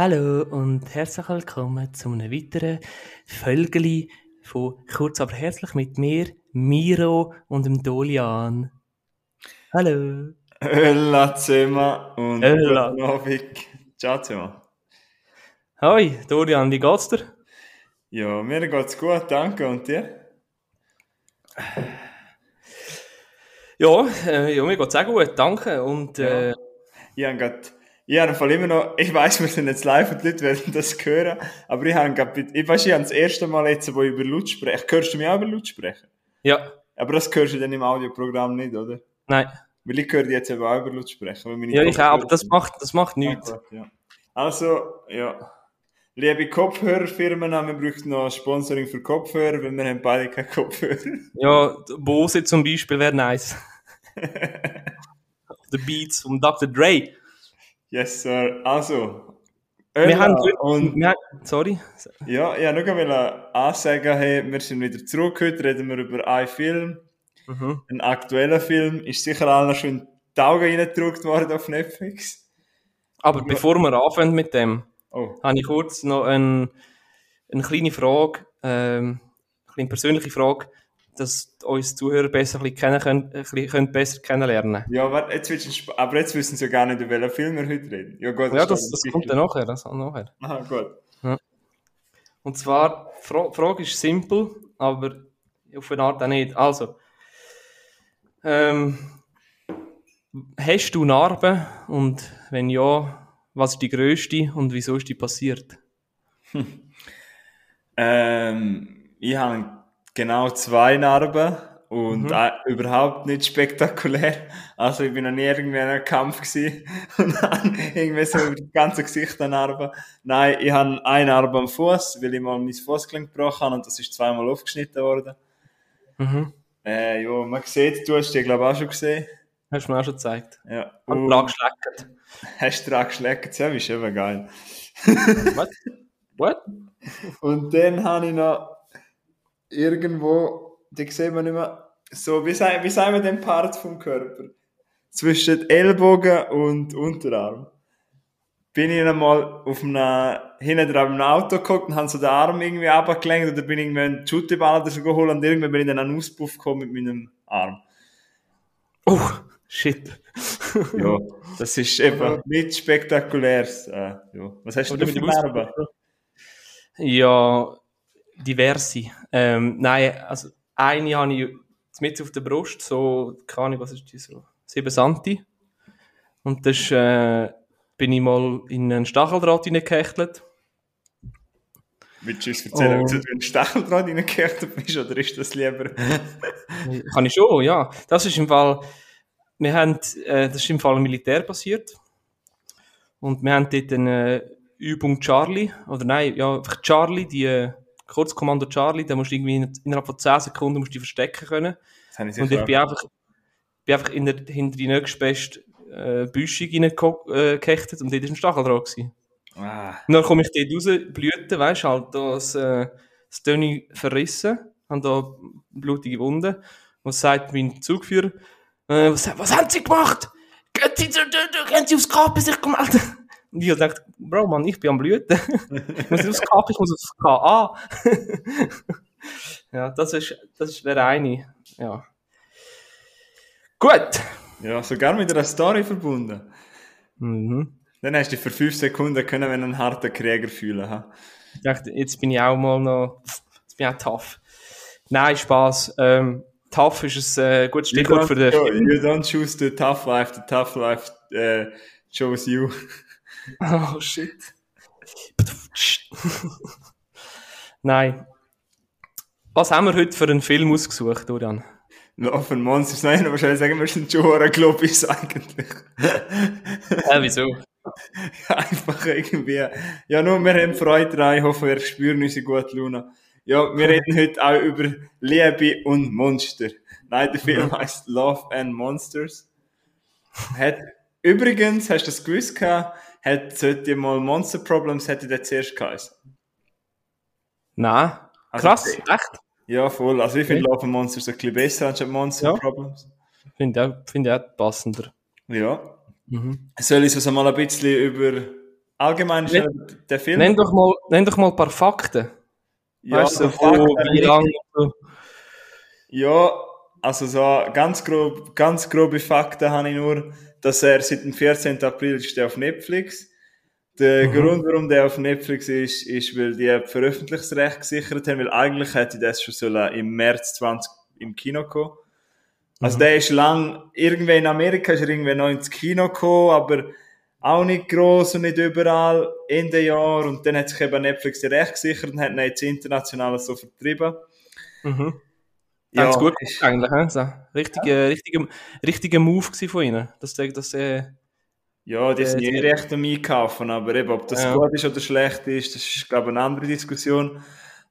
Hallo und herzlich willkommen zu einem weiteren Völgeli von Kurz aber herzlich mit mir, Miro und dem Dolian. Hallo. Hölla zusammen und Hölla. guten Abend. Ciao zusammen. Hoi, Dolian, wie geht's dir? Ja, mir geht's gut, danke. Und dir? Ja, äh, ja mir geht's auch gut, danke. Und äh, Ich habe grad, ich habe im Fall immer noch, ich weiss, wir sind jetzt live und die Leute werden das hören, aber ich habe ich weiss, ich habe das erste Mal jetzt, wo ich über Lautsprecher, hörst du mich auch über Lautsprecher? ja, Aber das hörst du dann im Audioprogramm nicht, oder? nein. Weil ich höre jetzt eben auch über weil meine Ja, ich auch, aber das macht, das macht Ah, nichts. gut, ja. Also, ja. Liebe Kopfhörerfirmen, wir bräuchten noch Sponsoring für Kopfhörer, weil wir haben beide keine Kopfhörer. Ja, Bose zum Beispiel wäre nice. The Beats von Dr. Dre. Yes, sir. Also, Wir haben, und wir, sorry. ja, ich wollte nur wollen ansagen, hey, wir sind wieder zurück. Heute reden wir über einen Film, Mhm. einen aktuellen Film. Ist sicher allen schon in die Augen reingedruckt worden auf Netflix. Aber bevor wir anfangen mit dem, Oh, habe ich kurz noch ein, eine kleine Frage, ähm, eine kleine persönliche Frage, dass uns Zuhörer besser kennen können, können besser kennenlernen. ja, warte, jetzt willst du, aber jetzt wissen sie ja gar nicht, über welchen Film wir heute reden. Ja, gut, Ja, das, das kommt dann nachher, das kommt nachher. Aha, gut. Und zwar, die Fra Frage ist simpel, aber auf eine Art auch nicht. Also, ähm, hast du Narben und wenn ja, was ist die grösste und wieso ist die passiert? Ähm, ich habe genau zwei Narben und Mhm. äh, überhaupt nicht spektakulär. Also ich bin noch nie irgendwie in einem Kampf gewesen und habe irgendwie so über das ganze Gesicht eine Narbe. Nein, ich habe eine Narbe am Fuß, weil ich mal mein Fußgelenk gebrochen habe und das ist zweimal aufgeschnitten worden. Mhm. Äh, ja, man sieht, du hast die glaube ich auch schon gesehen. Hast du mir auch schon gezeigt. Ja. Und Und dran geschleckt. hast du dran geschleckt? Ja, ist eben geil. What? What? Und dann habe ich noch irgendwo, die sieht man nicht mehr, so, wie sagen, wie sagen wir den Part vom Körper? Zwischen Ellbogen und Unterarm. Bin ich einmal auf einem, hinten dran im Auto geguckt und habe so den Arm irgendwie abgelenkt oder bin ich irgendwie einen Schutteball oder so geholt und irgendwann bin ich dann an einen Auspuff gekommen mit meinem Arm. Oh, shit. Ja, das ist eben nicht spektakulär. Äh, ja. Was hast du mit dem Narben? Ja, diverse. Ähm, nein, also eine habe ich mit auf der Brust, so, keine Ahnung, was ist die so, 7 Santi. Und das äh, bin ich mal in einen Stacheldraht hineingehechtet. Willst du uns erzählen, Oh. wie du in den Stacheldraht reingekehrt bist, oder ist das lieber... Kann ich schon, ja. Das ist im Fall, wir haben, äh, das ist im Fall Militär passiert. Und wir haben dort eine Übung Charlie, oder nein, ja, einfach Charlie, die äh, Kurzkommando Charlie, da musst du irgendwie in- innerhalb von 10 Sekunden musst du dich verstecken können. Ich Und ich bin einfach, bin einfach in der, hinter die nächstbeste äh, Büschung reingehechtet und dort war ein. Gewesen. auch- Ah, Und dann komme ich dort raus, Blüten, weißt du, halt das, äh, das Dönny verrissen, habe da blutige Wunden. Und sagt mein Zugführer, äh, was, was haben sie gemacht? Gehen sie, gehen sie aufs KP sich gemeldet? Und ich dachte, Bro, Mann, ich bin am Blüten. ich muss aufs KP, ich muss aufs KA. ja, das ist, das ist der eine. Ja. Gut. ja, sogar mit einer Story verbunden. Mhm. Dann hast du dich für fünf Sekunden können, wenn einen harten Krieger fühlen. Ha? Ich dachte, jetzt bin ich auch mal noch, jetzt bin ich auch tough. Nein, Spaß. Ähm, tough ist ein äh, gutes Stichwort für den you, don't choose the tough life, the tough life äh, chose you. Oh shit. Nein. Was haben wir heute für einen Film ausgesucht, Dorian? Love and Monsters, nein, wahrscheinlich sagen wir sind schon ein Globis eigentlich. Äh, wieso? Einfach irgendwie. Ja, nur wir haben Freude dran, ich hoffe, wir spüren unsere gute Laune. Ja, wir reden heute auch über Liebe und Monster. Nein, der Film heißt Love and Monsters. Hat, übrigens, hast du das gewusst gehabt, hat, sollte mal Monster Problems, hätte der zuerst geheißen. Nein. Also, Krass, okay. echt? Ja, voll. Also ich finde Okay. Love and Monsters ein bisschen besser anstatt Monster Ja. Problems. Finde ich, ich auch passender. Ja. Mhm. Soll ich es mal ein bisschen über allgemein der Film. Nenn doch mal, nenn doch mal ein paar Fakten. ja, weißt du, der so, Fakt, wie lange. So. Ja, also so ganz grob, ganz grobe Fakten habe ich nur, dass er seit dem 14. April ist auf Netflix. Der Mhm. Grund, warum der auf Netflix ist, ist, weil die Veröffentlichungsrecht gesichert haben, weil eigentlich hätte das schon sollen im März 20 im Kino kommen. Also Mhm. der ist lang, irgendwo in Amerika ist er irgendwo noch ins Kino gekommen, aber auch nicht gross und nicht überall, Ende Jahr, und dann hat sich eben Netflix die Recht gesichert und hat ihn jetzt international so vertrieben. Mhm. Ja, Ganz gut ist- eigentlich. He? So, richtiger, richtiger, richtiger Move gewesen von ihnen. Dass, der- dass, äh, Ja, die sind Äh, eh recht am Einkaufen, aber eben, ob das Ja. gut ist oder schlecht ist, das ist, glaube ich, eine andere Diskussion.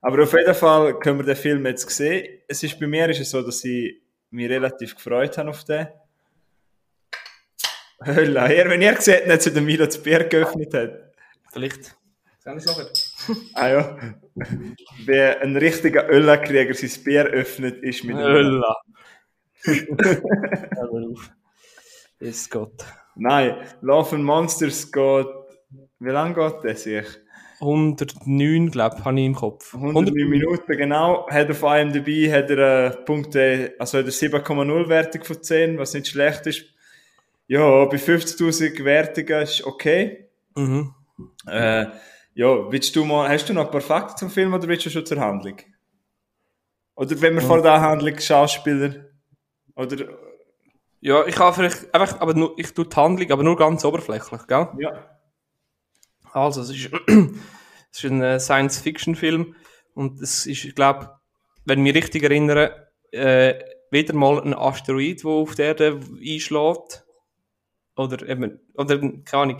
Aber auf jeden Fall können wir den Film jetzt sehen. Es ist, bei mir ist es so, dass ich mich relativ gefreut habe auf den. Hölle, wenn ihr gesehen hättet, dass der Milo das Bier geöffnet hat. vielleicht. Sehen wir es nachher? Ah ja. Wer ein richtiger Ölla-Krieger sein Bier öffnet, ist mit auf. Ist Gott. Nein, Love and Monsters geht. Wie lange geht das sich? 109, glaube ich, habe ich im Kopf. 109 Minuten, genau. Hat auf IMDb hat er äh, Punkte, also hat er 7,0 Wertung von 10, was nicht schlecht ist. Ja, bei 50.000 Wertungen ist okay. Mhm. Äh, ja, willst du mal, hast du noch ein paar Fakten zum Film oder willst du schon zur Handlung? Oder wenn wir vor der Handlung Schauspieler oder Ja, ich habe vielleicht einfach, aber nur, ich tue die Handlung, aber nur ganz oberflächlich, gell? ja, Also, es ist, es ist ein äh, Science-Fiction-Film und es ist, ich glaube, wenn ich mich richtig erinnere, äh, wieder mal ein Asteroid, der auf der Erde einschlägt. Oder eben, oder, keine Ahnung.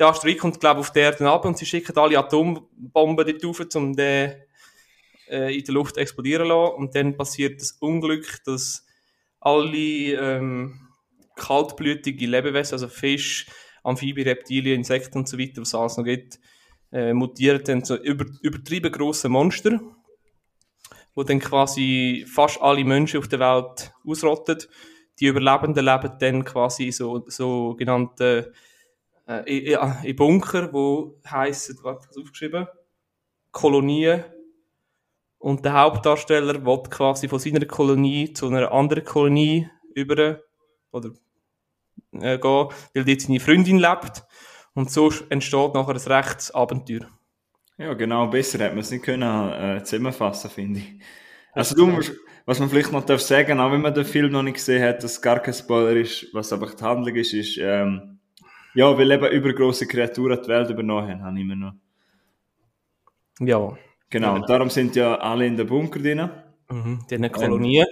Der Asteroid kommt, glaube ich, auf die Erde ab und sie schicken alle Atombomben dort rauf, um den äh, in der Luft explodieren zu lassen. Und dann passiert das Unglück, dass alle ähm, kaltblütige Lebewesen, also Fisch, Amphibien, Reptilien, Insekten und so weiter, was es alles noch gibt, äh, mutieren dann zu über, übertrieben grossen Monster, wo dann quasi fast alle Menschen auf der Welt ausrottet. Die Überlebenden leben dann quasi so, so genannte äh, in, in- Bunker, wo heissen, was ich aufgeschrieben? Kolonien. Und der Hauptdarsteller will quasi von seiner Kolonie zu einer anderen Kolonie über oder äh, gehen, weil dort seine Freundin lebt. Und so entsteht nachher ein rechtes Abenteuer. ja, genau, besser hätte man es nicht können äh, zusammenfassen, finde ich. Also du musst, was man vielleicht noch darf sagen, auch wenn man den Film noch nicht gesehen hat, dass es gar kein Spoiler ist, was einfach die Handlung ist, ist, ähm, ja, weil eben übergroße Kreaturen die Welt übernommen haben, habe ich immer noch. Ja. Genau, und darum sind ja alle in den Bunker drin. Mhm. Die haben Kolonien.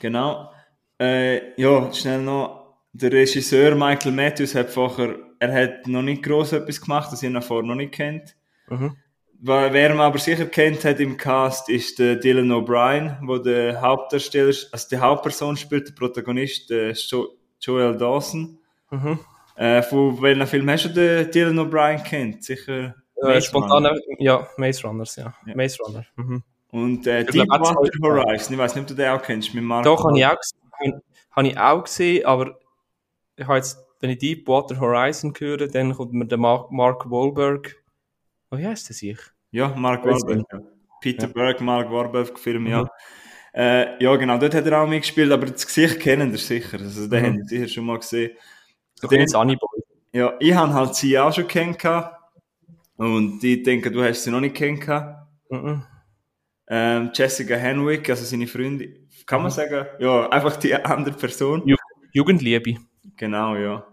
Genau. Äh, ja, schnell noch. Der Regisseur Michael Matthews hat vorher, er hat noch nicht groß etwas gemacht, das ihr noch vorher noch nicht kennt. Mhm. Wer man aber sicher kennt hat im Cast, ist der Dylan O'Brien, wo der Hauptdarsteller, also die Hauptperson spielt, der Protagonist, der jo Joel Dawson. Mhm. Äh, von welchem Film hast du den Dylan O'Brien kennt? Sicher. Äh, Maze spontane, ja, Maze Runners, ja. Ja. Maze Runner. Mhm. Und äh, Deepwater. Horizon, ich weiß nicht, ob du den auch kennst, mit Mark. Doch, habe ich auch gesehen, habe ich auch gesehen, aber ich habe jetzt, wenn ich Deepwater Horizon höre, dann kommt mir der Mark, Mark Wahlberg. Oh, wie heißt der sich? Ja, Mark Wahlberg. Ja. Peter Ja. Mhm. Berg, Mark Wahlberg Film, ja. Äh, ja, genau, dort hat er auch mitgespielt, aber das Gesicht kennen ihr sicher. Also, den Mhm. habt ihr sicher schon mal gesehen. So Den- Sunnyboy. Ja, ich habe halt sie auch schon kennengelernt. Und ich denke, du hast sie noch nicht kennengelernt. Mhm. Ähm, Jessica Henwick, also seine Freundin, kann man Mhm. sagen? Ja, einfach die andere Person. Ju Jugendliebe. Genau, ja.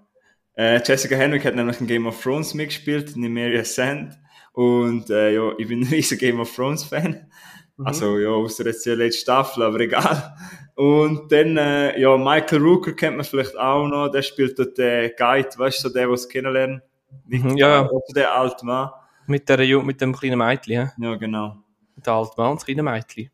Äh, Jessica Henwick hat nämlich in Game of Thrones mitgespielt, Nymeria Sand. Und äh, ja, ich bin ein riesiger Game of Thrones Fan. Mhm. Also ja, außer jetzt die letzte Staffel, aber egal. Und dann, äh, ja, Michael Rooker kennt man vielleicht auch noch, der spielt dort den Guide, weißt du, so der, der es kennenlernen. Mhm, ja, ja. Der alte Mann. Mit, der, Ju- mit dem kleinen Mädchen. Ja? Ja, genau. Der alte Mann und das kleine Mädchen.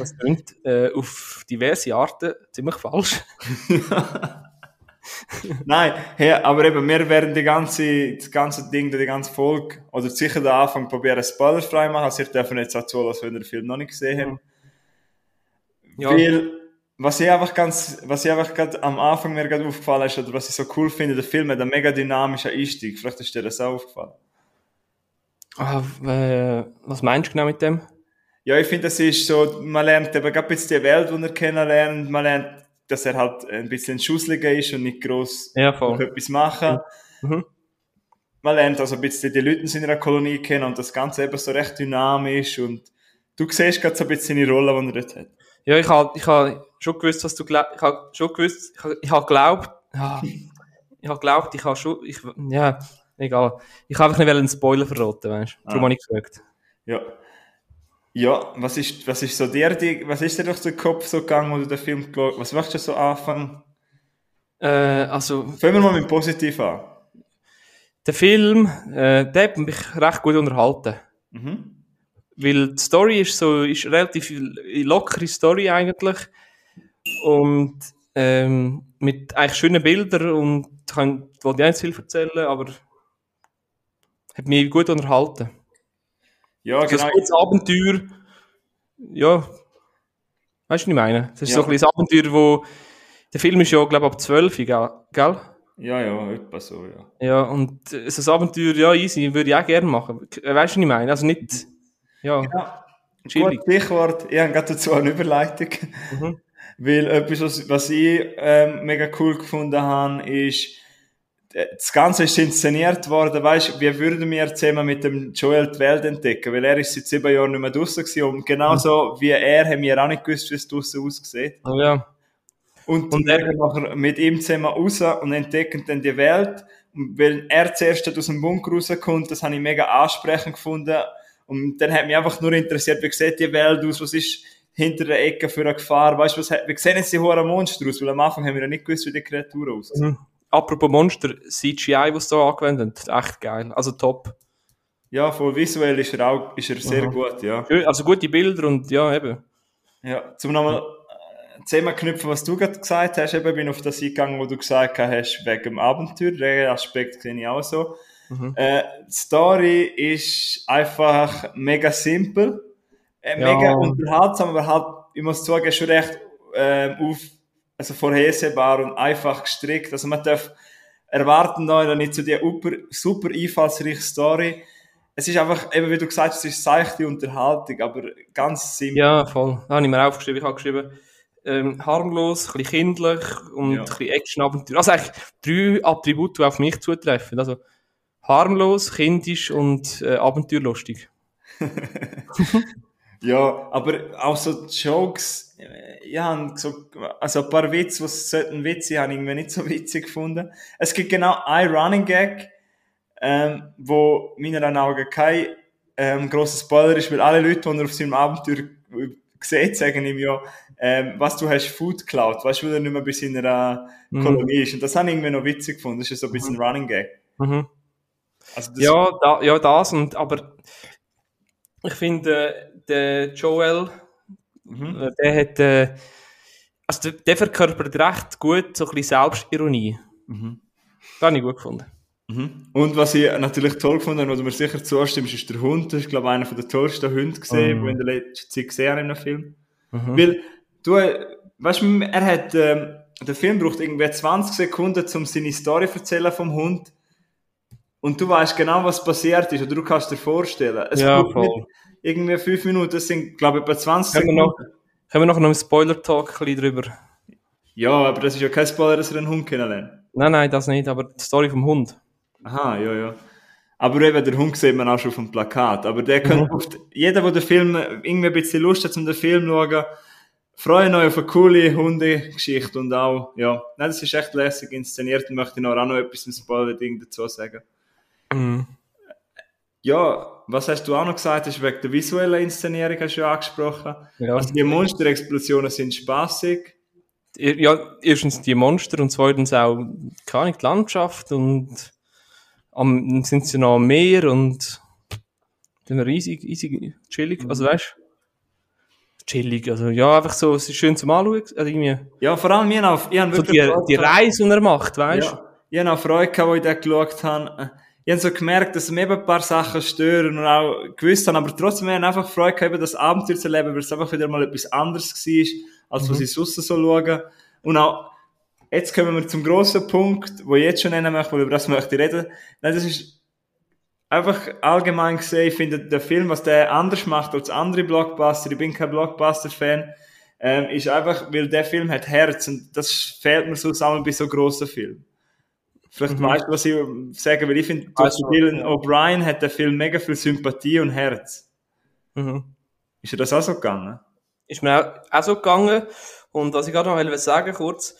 Das klingt äh, auf diverse Arten ziemlich falsch. Nein, hey, aber eben, wir werden die ganze, das ganze Ding, die ganze Folge, oder sicher den Anfang probieren, spoilerfrei machen. Also, ihr dürfen jetzt auch zuhören, wenn ihr den Film noch nicht gesehen habt. Ja, Weil, was ich einfach ganz, was ich einfach gerade am Anfang mir gerade aufgefallen ist, oder was ich so cool finde, der Film hat einen mega dynamischen Einstieg. Vielleicht ist dir das auch aufgefallen. Ah, äh, was meinst du genau mit dem? Ja, ich finde, das ist so, man lernt eben gerade jetzt die Welt, die er kennenlernt, man lernt, dass er halt ein bisschen schussliger ist und nicht gross Ja, etwas machen. Mhm. Man lernt also ein bisschen die Leute in seiner Kolonie kennen und das Ganze eben so recht dynamisch und du siehst gerade so ein bisschen seine Rolle, die er dort hat. Ja, ich habe ich ha schon gewusst, was du glaubst. Ich habe schon gewusst, ich habe ich ha geglaubt, ja, ich habe geglaubt, ich habe schon, ich, ja, egal. Ich habe einfach nicht einen Spoiler verraten, weißt du. Darum Ah. habe ich gefragt. Ja. Ja, was ist, was ist so dir, die, was ist dir durch den Kopf so gegangen, wo du den Film geschaut Was machst du so anfangen? Äh, also, Fangen wir mal mit positiv an. der Film, äh, der hat mich recht gut unterhalten. Mhm. Weil die Story ist so, ist relativ lockere Story eigentlich. Und, ähm, mit eigentlich schönen Bildern und ich kann, wollte ich nicht zu viel erzählen, aber hat mich gut unterhalten. Ja, Also genau. ein gutes Abenteuer, ja, weißt du, was ich meine? Das ist Ja. so ein kleines Abenteuer, wo, der Film ist ja, glaube ich, ab 12, gell? gell? Ja, ja, etwa so, ja. Ja, und äh, so ein Abenteuer, ja, easy, würde ich auch gerne machen. Äh, Weißt du, was ich meine? Also nicht, ja, Ja, chillig. Gut, Stichwort, ich habe gerade dazu eine Überleitung. Mhm. Weil etwas, was, was ich ähm, mega cool gefunden habe, ist, äh, das Ganze ist inszeniert worden, weißt wie würden wir zusammen mit dem Joel die Welt entdecken? Weil er ist seit sieben Jahren nicht mehr draussen gewesen und genauso wie er haben wir auch nicht gewusst, wie es draussen aussieht. Ja, Und, Und er- er nachher mit ihm zusammen raus und entdecken dann die Welt. Und weil er zuerst aus dem Bunker rauskommt, das habe ich mega ansprechend gefunden. Und dann hat mich einfach nur interessiert, wie sieht die Welt aus, was ist hinter der Ecke für eine Gefahr, weißt du, was, wie sehen jetzt die hohen Monster aus? Weil am Anfang haben wir ja nicht gewusst, wie die Kreatur aussieht. Mhm. Apropos Monster, CGI, was da angewendet, echt geil. Also top. Ja, voll visuell ist er auch, ist er sehr Aha. gut, ja. Also gute Bilder und ja, eben. Ja, zum nochmal äh, zusammenknüpfen, was du gerade gesagt hast, eben bin auf das eingegangen, wo du gesagt hast, wegen dem Abenteuer, den Aspekt sehe ich auch so. Mhm. Äh, die Story ist einfach mega simpel, äh, Ja. mega unterhaltsam, aber halt, ich muss sagen, schon recht ähm, auf, also vorhersehbar und einfach gestrickt. Also man darf erwarten da nicht so die super, super einfallsreiche Story. Es ist einfach, eben wie du gesagt hast, es ist seichte Unterhaltung, aber ganz simpel. Ja, voll. Da habe ich mir aufgeschrieben. Ich habe geschrieben, ähm, harmlos, ein bisschen kindlich und Ja. ein bisschen Action-Abenteuer. Also eigentlich drei Attribute, die auf mich zutreffen. Also harmlos, kindisch und äh, abenteuerlustig. Ja, aber auch so Jokes, äh, ja, so, also ein paar Witze, was sollten Witze, habe ich irgendwie nicht so witzig gefunden. Es gibt genau ein Running Gag, ähm, wo meiner Augen kein ähm, grosser Spoiler ist, weil alle Leute, die er auf seinem Abenteuer sieht, sagen ihm ja, ähm, was du hast Food geklaut, weißt du, weil er nicht mehr bei seiner Mhm. Kolonie ist. Und das habe ich irgendwie noch witzig gefunden. Das ist so ein bisschen Running Gag. Mhm. Also das, Ja, da, ja, das und, aber ich finde, äh, der Joel, Mhm. äh, der hat, äh, also der, der verkörpert recht gut so ein bisschen Selbstironie. Mhm. Das habe ich gut gefunden. Mhm. Und was ich natürlich toll gefunden habe, wo du mir sicher zustimmst, ist der Hund. Das ist, glaube ich, einer der tollsten Hunde gesehen, Mhm. die ich in der letzten Zeit gesehen habe in einem Film. Mhm. Weil, du, äh, weißt du, er hat, ähm, der Film braucht irgendwie 20 Sekunden, um seine Story zu erzählen vom Hund. Und du weißt genau, was passiert ist, oder du kannst dir vorstellen. Es Ja, voll. irgendwie fünf Minuten, das sind, glaube ich, etwa 20 Können wir Sekunden. noch, können wir noch einen Spoiler-Talk drüber? Ja, aber das ist ja kein Spoiler, dass er einen Hund kennenlernt. Nein, nein, das nicht, aber die Story vom Hund. Aha, ja, ja. Aber eben, der Hund sieht man auch schon auf dem Plakat. Aber der Mhm. könnte oft, jeder, der den Film irgendwie ein bisschen Lust hat, um den Film zu schauen, freuen euch auf eine coole Hundegeschichte und auch, ja, nein, das ist echt lässig inszeniert und möchte ich noch auch noch etwas im Spoiler-Ding dazu sagen. Mhm. Ja, was hast du auch noch gesagt, ist wegen der visuellen Inszenierung hast du ja angesprochen. Ja. Also die Monsterexplosionen sind spaßig. ja, erstens die Monster und zweitens auch, keine Ahnung, die Landschaft und am, dann sind sie noch am Meer und dann riesig, riesig, chillig, also weißt chillig, also ja, einfach so, es ist schön zum Anschauen, also irgendwie, Ja, vor allem, ich habe, ich habe so wirklich die, Freude die gehabt. Reise, die er macht, weißt Ja, ich habe auch Freude gehabt, als ich den geschaut habe. Ich habe so gemerkt, dass mir eben ein paar Sachen stören und auch gewusst haben, aber trotzdem habe ich einfach Freude gehabt, das Abenteuer zu erleben, weil es einfach wieder mal etwas anderes war, als was ich sonst so schaue. Und auch, jetzt kommen wir zum grossen Punkt, wo ich jetzt schon nennen möchte, weil über das möchte ich reden. Nein, das ist, einfach allgemein gesehen, ich finde der Film, was der anders macht als andere Blockbuster, ich bin kein Blockbuster-Fan, ähm, ist einfach, weil der Film hat Herz und das fehlt mir so zusammen bei so grossen Filmen. Vielleicht Mhm. weißt du, was ich sagen will. Ich finde, schon, Dylan. O'Brien hat der Film mega viel Sympathie und Herz. Mhm. Ist dir das auch so gegangen? Ist mir auch, auch so gegangen. Und was ich gerade noch wollte sagen, kurz,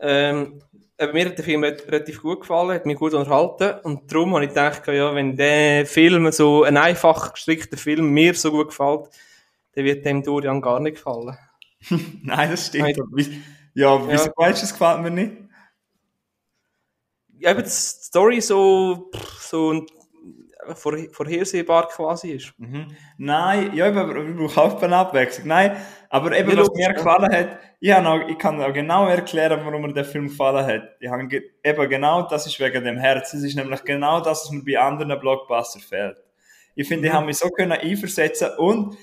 ähm, mir hat der Film re- relativ gut gefallen, hat mich gut unterhalten. Und darum habe ich gedacht, ja, wenn der Film, so ein einfach gestrickter Film, mir so gut gefällt, dann wird dem Dorian gar nicht gefallen. Nein, das stimmt. Ja, wieso Ja. weißt du, es gefällt mir nicht? Ja, eben, die Story so, so ein- vor, vorhersehbar quasi ist. Mhm. Nein, ja, aber ich brauche auch eine Abwechslung. Nein, aber eben, Ja, was mir gefallen hat, ich, auch, ich kann auch genau erklären, warum mir der Film gefallen hat. Ich habe eben genau das ist wegen dem Herz. Das ist nämlich genau das, was mir bei anderen Blockbuster fehlt. Ich finde, ich Mhm. habe mich so können einversetzen und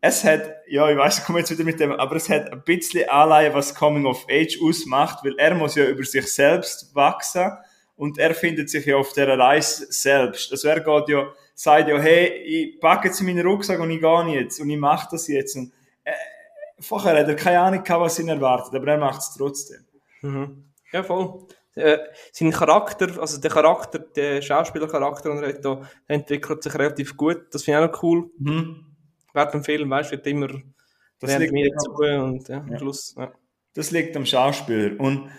es hat, ja, ich weiß, ich komme jetzt wieder mit dem, aber es hat ein bisschen Anleihen, was Coming of Age ausmacht, weil er muss ja über sich selbst wachsen und er findet sich ja auf der Reise selbst. Also er geht ja, sagt ja, hey, ich packe jetzt meinen Rucksack und ich gehe jetzt und ich mache das jetzt. Und, äh, vorher hat er keine Ahnung gehabt, was ihn erwartet, aber er macht es trotzdem. Mhm. Ja, voll. Äh, sein Charakter, also der Charakter, der Schauspielercharakter, den er hat, da, entwickelt sich relativ gut. Das finde ich auch noch cool. Mhm. Dem Film, weißt du, wird immer Das liegt, mehr dazu und ja, am Ja. Schluss. Ja. das liegt am Schauspieler. Und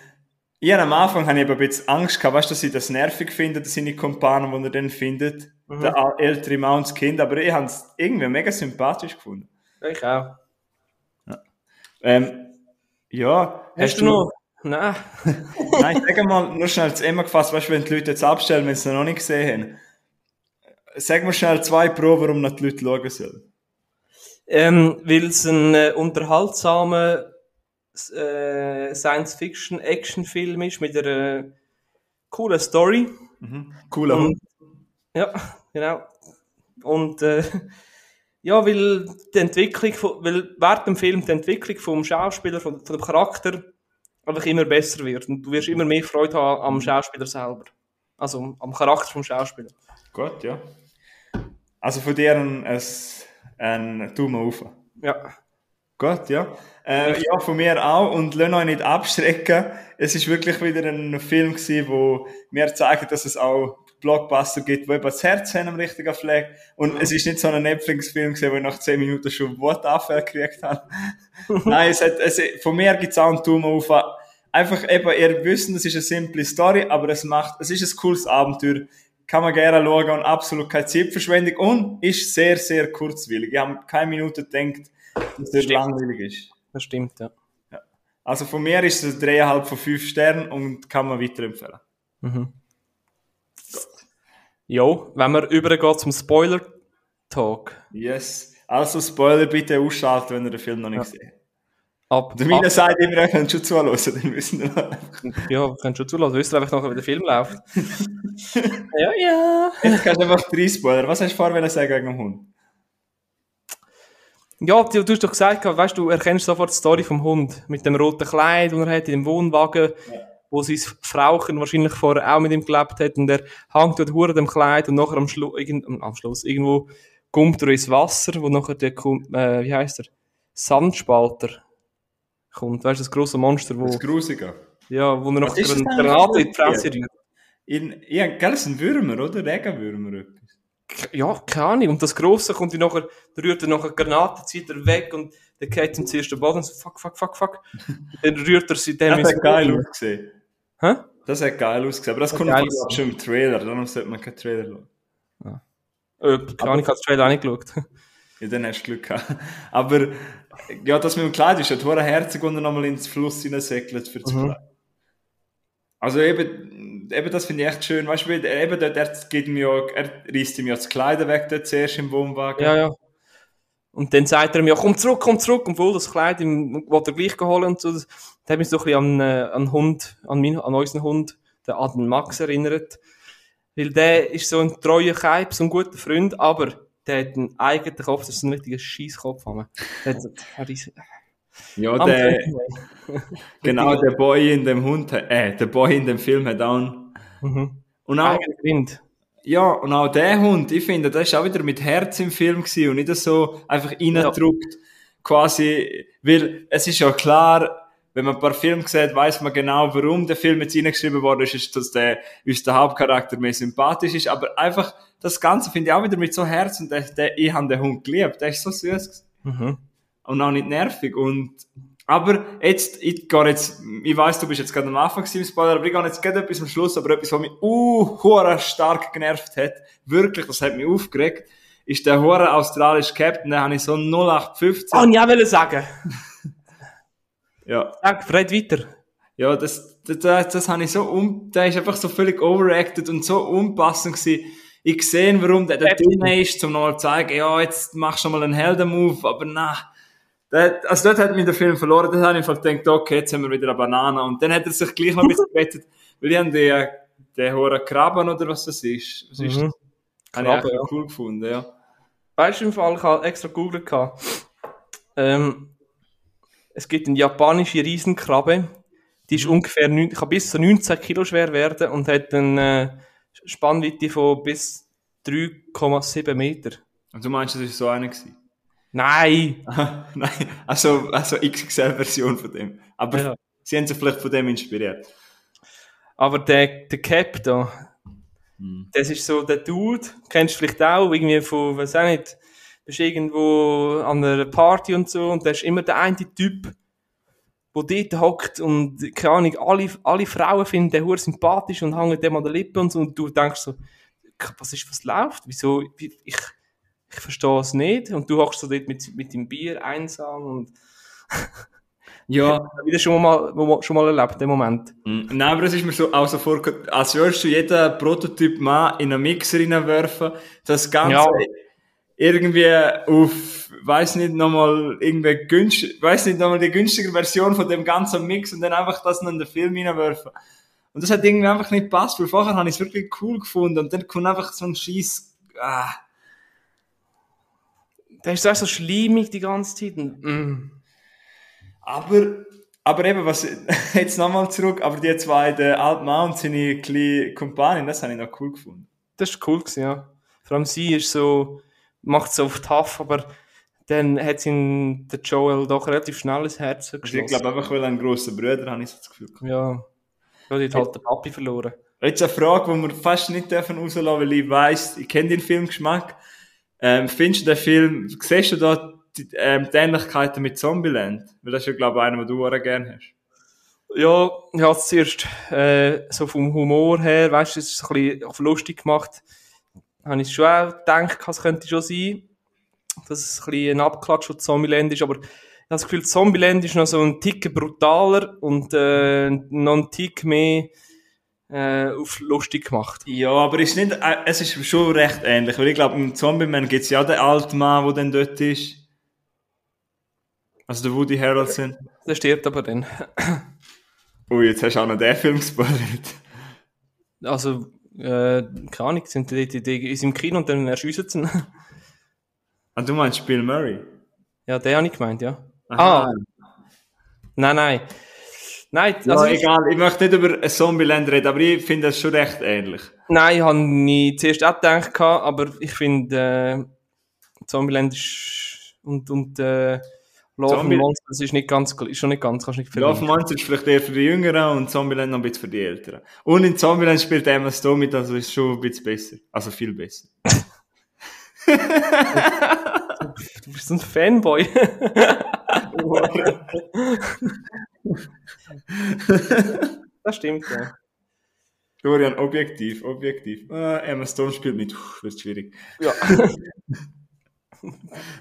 ich am Anfang habe ich eben ein bisschen Angst gehabt, weißt du, dass ich das nervig finde, dass seine Kumpanen, die er dann findet, Mhm. der ältere Mann und das Kind, aber ich habe es irgendwie mega sympathisch gefunden. Ja, Ich auch. Ähm, ja, Hast, du noch? Nein. Nein, sag mal, nur schnell zu Emma gefasst, weißt du, wenn die Leute jetzt abstellen, wenn sie es noch nicht gesehen haben. Sag mir schnell zwei Pro, warum noch die Leute schauen sollen. Ähm, Weil es ein äh, unterhaltsamer äh, Science-Fiction-Action-Film ist mit einer coolen Story. Mhm. Cooler Und, ja, genau. Und äh, ja, weil die Entwicklung, von, weil während dem Film die Entwicklung vom Schauspieler, von, von dem Charakter einfach immer besser wird. Und du wirst immer mehr Freude haben am Schauspieler selber. Also am Charakter vom Schauspieler. Gut, ja. Also von dir ein, ein, ein Daumen auf. Ja. Gut, ja. Äh, ja, von mir auch. Und lass euch nicht abschrecken. Es ist wirklich wieder ein Film gewesen, wo mir zeigt, dass es auch Blockbuster gibt, wo eben das Herz haben am richtigen Fleck. Und es ist nicht so ein Netflix-Film gewesen, wo ich nach 10 Minuten schon Wortanfall gekriegt habe. Nein, es hat, es, von mir gibt es auch einen Daumen auf. Einfach eben, ihr wisst, es ist eine simple Story, aber es macht, es ist ein cooles Abenteuer. Kann man gerne schauen und absolut keine Zeitverschwendung und ist sehr, sehr kurzwillig. Ich habe keine Minute gedacht, dass es Stimmt. langweilig ist. Das stimmt, ja. Also von mir ist es ein 3,5 von 5 Sternen und kann man weiterempfehlen. Mhm. Jo, wenn wir übergehen zum Spoiler-Talk. Yes. Also Spoiler bitte ausschalten, wenn ihr den Film noch nicht Ja. gesehen habt. Ab, Der Mine sagt immer, ihr könnt schon zuhören, dann müssen wir noch. ja, wir können schon zulassen. Wisst ihr einfach nachher, wie der Film läuft? ja, ja. Jetzt kannst du einfach drei Spoiler. Was hast du vorher sagen wegen dem Hund? Ja, du, du hast doch gesagt, weißt du, erkennst sofort die Story vom Hund. Mit dem roten Kleid, den er hat, in dem Wohnwagen, wo sein Frauchen wahrscheinlich vorher auch mit ihm gelebt hat. Und er hängt dort hure dem Kleid und nachher am, Schlu irgend, am Schluss irgendwo kommt er ins Wasser, wo nachher der, kommt, äh, wie heißt er? Sandspalter kommt. Weißt du, das grosse Monster, wo, Das Grusige. ja, wo er noch das eine Granate in die Fresse rührt. In, ja, gell, es sind Würmer, oder? Regenwürmer. etwas. Ja, keine Ahnung. Und das Grosse kommt dann nachher, rührt er nachher eine Granate, zieht er weg und der geht zum zuersten Boden und so, fuck, fuck, fuck, fuck. dann rührt er sie dem Das hat geil ausgesehen. Hä? Das hat geil ausgesehen. Aber das kommt geil fast schon im Trailer. Darum sollte man keinen Trailer schauen. Äh, keine Ahnung, ich habe das Trailer auch nicht geschaut. Ja, dann hast du Glück gehabt. Aber, ja, das mit dem Kleid ist herzig, und er nochmal ins Fluss hineinsegelt für das Mhm. Kleid. Also eben, eben das finde ich echt schön. Weißt du, eben dort, er geht ihm ja, er reißt ihm ja das Kleid weg, dort zuerst im Wohnwagen. ja, ja. Und dann sagt er mir, ja, komm zurück, komm zurück. Und wohl das Kleid, ihm, wollte er gleich holen und so. Das hat mich so ein bisschen an, äh, an Hund, an, mein, an unseren Hund, den, Max erinnert. Weil der ist so ein treuer Keib, so ein guter Freund, aber der hat einen eigenen Kopf, das ist ein richtiger Scheisskopf. Der hat, ist, Ja, der, genau, der Boy in dem Hund, äh, der Boy in dem Film hat auch einen, Mhm. und auch, Wind. ja, und auch der Hund, ich finde, der ist auch wieder mit Herz im Film gewesen und nicht so einfach reingedruckt, quasi, weil es ist ja klar, wenn man ein paar Filme sieht, weiß man genau, warum der Film jetzt reingeschrieben worden ist, ist, dass der, uns der Hauptcharakter mehr sympathisch ist, aber einfach, das Ganze finde ich auch wieder mit so Herz und der, ich habe den Hund geliebt, der ist so süß Mhm. und auch nicht nervig und aber jetzt, ich gehe jetzt, ich weiss, du bist jetzt gerade am Anfang im Spoiler, aber ich gehe jetzt gerade etwas am Schluss, aber etwas, was mich uh, stark genervt hat, wirklich, das hat mich aufgeregt, ist der hure australische Captain, den habe ich so 0815. Oh, ich will sagen. Ja, Sag, red weiter. ja, das, das, das, das habe ich so um, der ist einfach so völlig overacted und so unpassend gewesen. Ich sehe, warum der, der Captain. dünn ist, um nochmal zu zeigen, ja, jetzt machst du mal einen Helden-Move, aber na. Der, also dort hat mich der Film verloren, dort habe ich einfach gedacht, okay, jetzt haben wir wieder eine Banane. Und dann hat er sich gleich noch ein bisschen gerettet, weil die haben den, den hohen Krabben oder was das ist. Was ist Mhm. das? Habe ich ja. cool gefunden, ja. Weißt du, im Fall, ich habe extra gegoogelt. Ähm, es gibt eine japanische Riesenkrabbe, die ist ungefähr neun, kann bis zu 19 Kilo schwer werden und hat eine äh, Spannweite von bis 3,7 Meter. Und du meinst, das ist so einer gewesen? Nein! Nein, also, also XXL-Version von dem. Aber Ja. sie haben sich vielleicht von dem inspiriert. Aber der, der Cap da, das ist so der Dude, kennst du vielleicht auch, irgendwie von, weiß auch nicht, bist irgendwo an einer Party und so und der ist immer der eine Typ, der dort hockt und, keine Ahnung, alle, alle Frauen finden den hure sympathisch und hängen dem an der Lippe und so und du denkst so, was ist, was läuft? Wieso, wie- ich, ich verstehe es nicht und du hockst so dort mit, mit dem Bier einsam und Ja, wieder schon mal, schon mal erlebt, den Moment. Mm, Nein, aber es ist mir so auch so vorgekommen, als würdest du jeden Prototyp Mann in einen Mixer reinwerfen, das Ganze Ja. irgendwie auf, weiß nicht, nochmal irgendwie günstig, weiß nicht, nochmal die günstige Version von dem ganzen Mix und dann einfach das in den Film reinwerfen. Und das hat irgendwie einfach nicht gepasst, weil vorher habe ich es wirklich cool gefunden und dann kommt einfach so ein Scheiß, ah. Der ist auch so schleimig die ganze Zeit. Mm. Aber, aber eben, was, jetzt nochmal zurück, aber die zwei, der Alt und seine kleine Kumpanin, das habe ich noch cool gefunden. Das ist cool gewesen, ja. Vor allem sie ist so, macht so auf tough, aber dann hat in der Joel doch relativ schnell ins Herz Also ich geschlossen. glaube einfach, weil ein grosser Bruder, habe ich so das Gefühl. ja. Die hat halt den Papi verloren. Jetzt eine Frage, die wir fast nicht dürfen rauslassen, weil ich weiss, ich kenne den Filmgeschmack. Ähm, findest du den Film, siehst du da die, ähm, die Ähnlichkeiten mit Zombieland? Weil das ist ja, glaube ich, einer, den du auch gerne hast. Ja, ich habe es zuerst äh, so vom Humor her, weißt du, es ist ein bisschen auf lustig gemacht. Habe ich schon auch gedacht, es könnte schon sein, dass es ein bisschen ein Abklatsch von Zombieland ist, aber ich habe das Gefühl, Zombieland ist noch so ein Tick brutaler und äh, noch ein Tick mehr äh, auf lustig gemacht. Ja, aber ist nicht, äh, es ist schon recht ähnlich, weil ich glaube, im Zombie-Man gibt es ja auch den alten Mann, der dann dort ist. Also der Woody Harrelson. Der stirbt aber dann. Ui, jetzt hast du auch noch den Film gespoilert. Also, äh, keine Ahnung, sind die, die, die ist im Kino und dann erschiessen sie ihn. Ah, du meinst Bill Murray? Ja, den habe ich gemeint, ja. Aha. Ah, nein, nein. Nein, Ja, also ich, egal, ich möchte nicht über Zombieland reden, aber ich finde das schon recht ähnlich. nein, habe ich zuerst auch gedacht, aber ich finde, äh, Zombieland ist und, und äh, Love Zombie- Monsters ist nicht ganz, ist schon nicht ganz, kannst nicht Love vergleichen. Monster ist vielleicht eher für die Jüngeren und Zombieland noch ein bisschen für die Älteren. Und in Zombieland spielt Emma Stone mit, also ist schon ein bisschen besser. Also viel besser. Du bist so ein Fanboy. das stimmt, ja. Florian, objektiv, objektiv. Ah, Emma Stone spielt mit, Uff, wird schwierig. ja.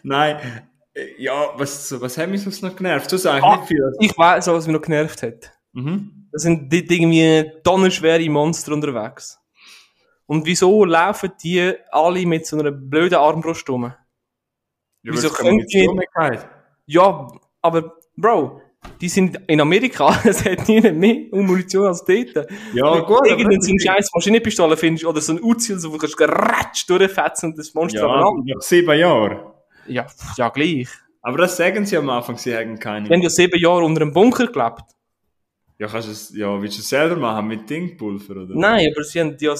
Nein, äh, ja, was, was hat mich sonst noch genervt? Du sagst Ah. nicht viel. Ich weiß, was mich noch genervt hat. Mhm. Da sind dort irgendwie tonnenschwere Monster unterwegs. Und wieso laufen die alle mit so einer blöden Armbrust rum? Ja, Wieso können Möglichkeit? Ja, aber Bro, die sind in Amerika, es hat nie mehr Munition als dort. Ja, Wenn gut. du irgendeine aber- so eine scheiß Maschinenpistole findest oder so ein Uzi, so, wo du kannst geratsch durchfetzen und das Monster Ja, aber nach sieben Jahren. ja, ja, gleich. Aber das sagen sie am Anfang, sie haben keine. Die haben ja sieben Jahre unter einem Bunker gelebt. Ja, kannst du es, ja, willst du es selber machen mit Dingpulver, oder? Nein, aber sie haben ja,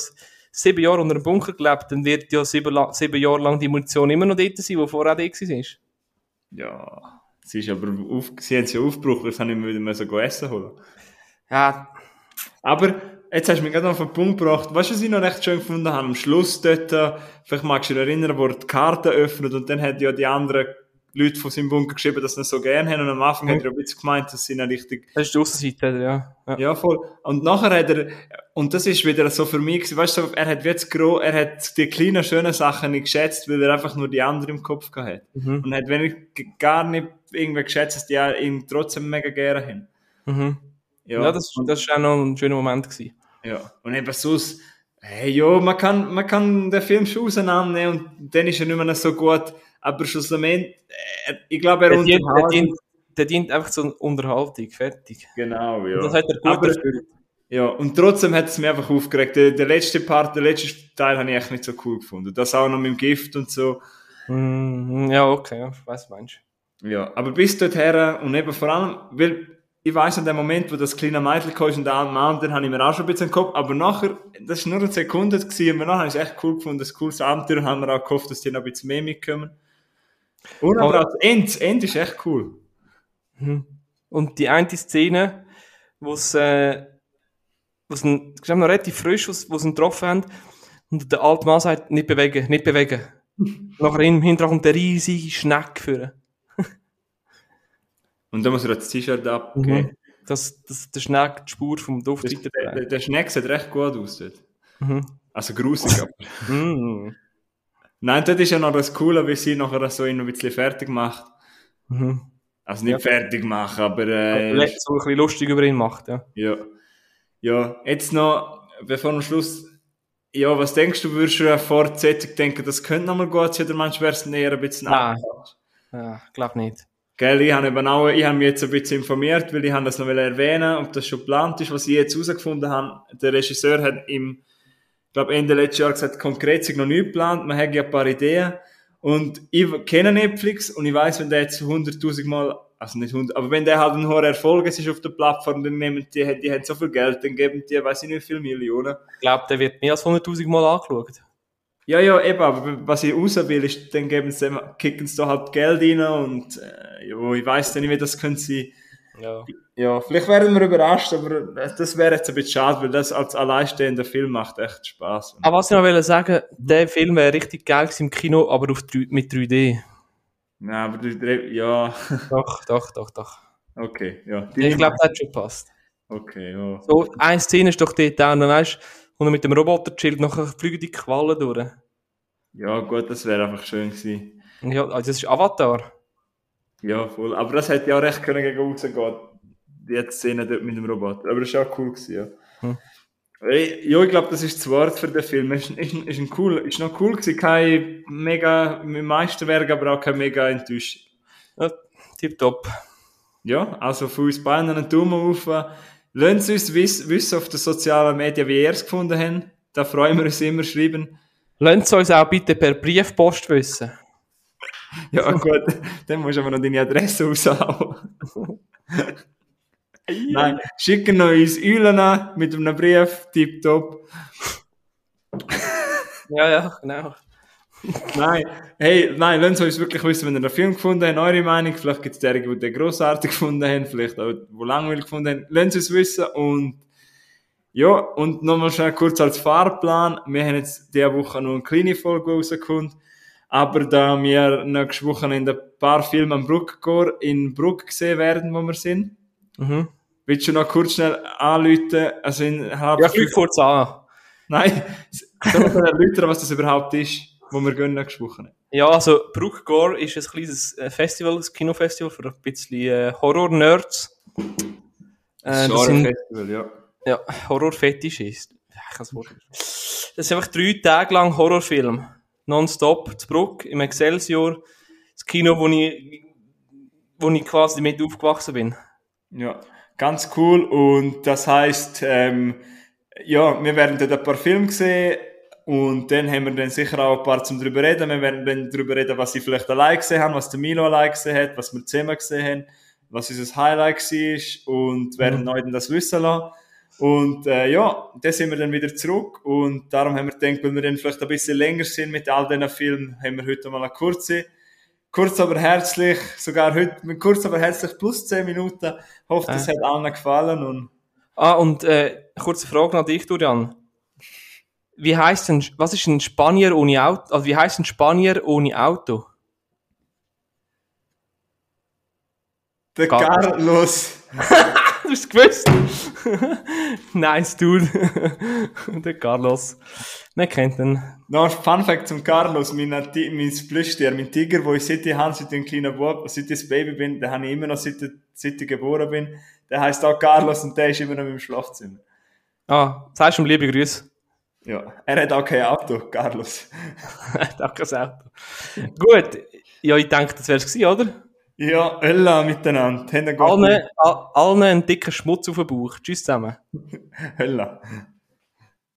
sieben Jahre unter einem Bunker gelebt, dann wird ja sieben, sieben Jahre lang die Munition immer noch dort sein, die vorher da war. Ja. Sie ist aber auf, sie haben sie aufgebrochen, jetzt habe ich mir wieder mal so essen holen. Ja, Aber jetzt hast du mich gerade noch auf den Punkt gebracht. Weißt du, was ich noch recht schön gefunden habe? Am Schluss dort, vielleicht magst du dich erinnern, wo er die Karte öffnet und dann hat ja die anderen Leute von seinem Bunker geschrieben, dass sie ihn so gerne haben und am Anfang Mhm. hat er ein bisschen gemeint, dass sie ihn richtig das ist die Aussenseite, ja. ja. Ja, voll. Und nachher hat er, und das ist wieder so für mich, gewesen, weißt du, so, er hat jetzt gro, er hat die kleinen, schönen Sachen nicht geschätzt, weil er einfach nur die anderen im Kopf gehabt hat. Mhm. Und hat wenig, gar nicht irgendwie geschätzt, dass die ihn trotzdem mega gerne haben. Mhm. Ja, das, das ist auch noch ein schöner Moment gewesen. Ja. Und eben sonst, hey, jo, man kann, man kann den Film schon auseinandernehmen und dann ist er nicht mehr so gut, aber schlussendlich, äh, ich glaube, er dient, der, unterhält- dient, der dient einfach zur Unterhaltung, fertig. Genau, ja. Und das hat er gut Aber- erfüllt. Ja, und trotzdem hat es mich einfach aufgeregt. Der, der letzte Part, der letzte Teil habe ich echt nicht so cool gefunden. Das auch noch mit dem Gift und so. Mhm. Ja, okay, was du meinst. Ja, aber bis dorthin und eben vor allem, weil ich weiss an dem Moment, wo das kleine Mädchen kam und der Mann, dann habe ich mir auch schon ein bisschen im Kopf, aber nachher, das war nur eine Sekunde gewesen, und nachher habe ich es echt cool gefunden, ein cooles Abenteuer und haben wir auch gehofft, dass die noch ein bisschen mehr mitkommen. Und aber das Ende, das Ende ist echt cool. Mhm. Und die eine Szene, wo es, äh, wo es ein, noch relativ frisch, wo sie ihn getroffen haben, und der alte Mann sagt, nicht bewegen, nicht bewegen. Nachher im Hintergrund kommt der riesige Schneck führen. Und dann muss er das T-Shirt abgeben. Das, das, der Schneck die Spur vom Duft Der, der, der Schneck sieht recht gut aus dort. Mhm. Also grusig, aber. Nein, dort ist ja noch das Coole, wie sie nachher so ein bisschen fertig macht. Mhm. Also nicht fertig machen, aber äh, Äh, so ein bisschen lustig über ihn macht, ja. ja. Ja, jetzt noch, bevor am Schluss, ja, was denkst du, würdest du eine Fortsetzung denken, das könnte nochmal gut sein, oder du, wäre es eher ein bisschen Nein. anders? Ja, glaub nicht. Gell, ich habe eben auch, ich habe mich jetzt ein bisschen informiert, weil ich habe das noch erwähnen ob das schon geplant ist, was ich jetzt herausgefunden habe. Der Regisseur hat im, ich glaube Ende letzten Jahr gesagt, konkret sich noch nicht geplant, man hat ja ein paar Ideen. Und ich kenne Netflix und ich weiß, wenn der jetzt 100.000 Mal, also nicht 100, aber wenn der halt ein hoher Erfolg ist auf der Plattform, dann nehmen die, die haben so viel Geld, dann geben die, weiß ich nicht, viele Millionen. Ich glaube, der wird mehr als 100.000 Mal angeschaut. Ja, ja, eben, aber was ich raus will, ist, dann geben sie, kicken sie da halt Geld rein und, äh, ja, ich weiß dann nicht, wie das können sie, Ja. Ja, vielleicht werden wir überrascht, aber das wäre jetzt ein bisschen schade, weil das als alleinstehender Film macht echt Spaß. Aber was ich noch wollte sagen, der Film wäre richtig geil im Kino, aber auf 3, mit 3D. Nein, aber du, du- ja, Doch, doch, doch, doch. okay, ja. Die Ich glaube, das hat schon gepasst. Okay, ja. So, eine Szene ist doch dort auch, und dann weißt du, und mit dem Roboter chillt, nachher fliegen die Quallen durch. Ja, gut, das wäre einfach schön gewesen. Ja, also das ist Avatar. Ja, voll. Aber das hätte ja auch recht können gegen rausgehen. Die Szene dort mit dem Roboter. Aber das war auch cool gewesen, ja. Hm. Ja, ich glaube, das ist das Wort für den Film. Ist, ist, ist, ein cool, ist noch cool gewesen. Kein mega Meisterwerk, aber auch kein mega enttäuscht. Ja, tipptopp. Ja, also von uns beiden einen Daumen auf. Lasst uns wiss, wissen auf den sozialen Medien, wie ihr es gefunden habt. Da freuen wir uns immer, schreiben. Lasst uns auch bitte per Briefpost wissen. Ja, gut, dann musst du aber noch deine Adresse raushauen. Nein, schicken noch uns Eulen an mit einem Brief, tipptopp. Ja, ja, genau. Nein, hey, nein, lasst uns wirklich wissen, wenn ihr den Film gefunden habt, eure Meinung. Vielleicht gibt es derige, die den grossartig gefunden haben, vielleicht auch, die langweilig gefunden haben. Lasst uns wissen und ja, und nochmal schnell kurz als Fahrplan. Wir haben jetzt diese Woche noch eine kleine Folge rausgekommen. Aber da wir nächste Woche in ein paar Filme am Bruckgor in Bruck gesehen werden, wo wir sind, Mhm. willst du noch kurz schnell anrufen? Also in halb Ja, fünf kurz an. Nein, soll ich erläutern, was das überhaupt ist, wo wir gehen nächste Woche? Ja, also Bruckgore ist ein kleines äh, Festival, ein Kinofestival für ein bisschen äh, Horror-Nerds. Äh, das sind Festival, ja. ja, Horror-Fetisch ist. Das ist einfach drei Tage lang Horrorfilm. Nonstop zu Bruck im Excelsior. Das Kino, wo ich, wo ich quasi mit aufgewachsen bin. Ja, ganz cool. Und das heißt, ähm, ja, wir werden dort ein paar Filme sehen und dann haben wir dann sicher auch ein paar zum drüber reden. Wir werden dann drüber reden, was sie vielleicht allein gesehen haben, was der Milo allein gesehen hat, was wir zusammen gesehen haben, was unser Highlight war und werden Mhm. euch das wissen lassen. Und äh, ja, da sind wir dann wieder zurück und darum haben wir gedacht, wenn wir dann vielleicht ein bisschen länger sind mit all diesen Filmen, haben wir heute mal eine kurze, kurz aber herzlich, sogar heute mit kurz aber herzlich plus 10 Minuten. Hoffe, das Äh. hat allen gefallen und Ah, und äh, kurze Frage an dich, Dorian. Wie heißt denn, was ist ein Spanier ohne Auto? Also wie heißt ein Spanier ohne Auto? der Carlos. Du hast es gewusst. nice, dude. Der Carlos. Wer kennt den? Noch ein Fun Fact zum Carlos, mein, mein Plüschtier, mein Tiger, wo ich seit ich habe, seit ich ein kleiner Bub, seit ich ein Baby bin, den habe ich immer noch seit, seit ich geboren bin. Der heißt auch Carlos und der ist immer noch im Schlafzimmer. Ah, sagst du ihm liebe Grüße. Ja, er hat auch kein Auto, Carlos. Danke, das Auto. Gut. Ja, ich denke, das wär's gewesen, oder? Ja, Ölla miteinander. Allen, all- allen einen dicken Schmutz auf den Bauch. Tschüss zusammen. Hölla.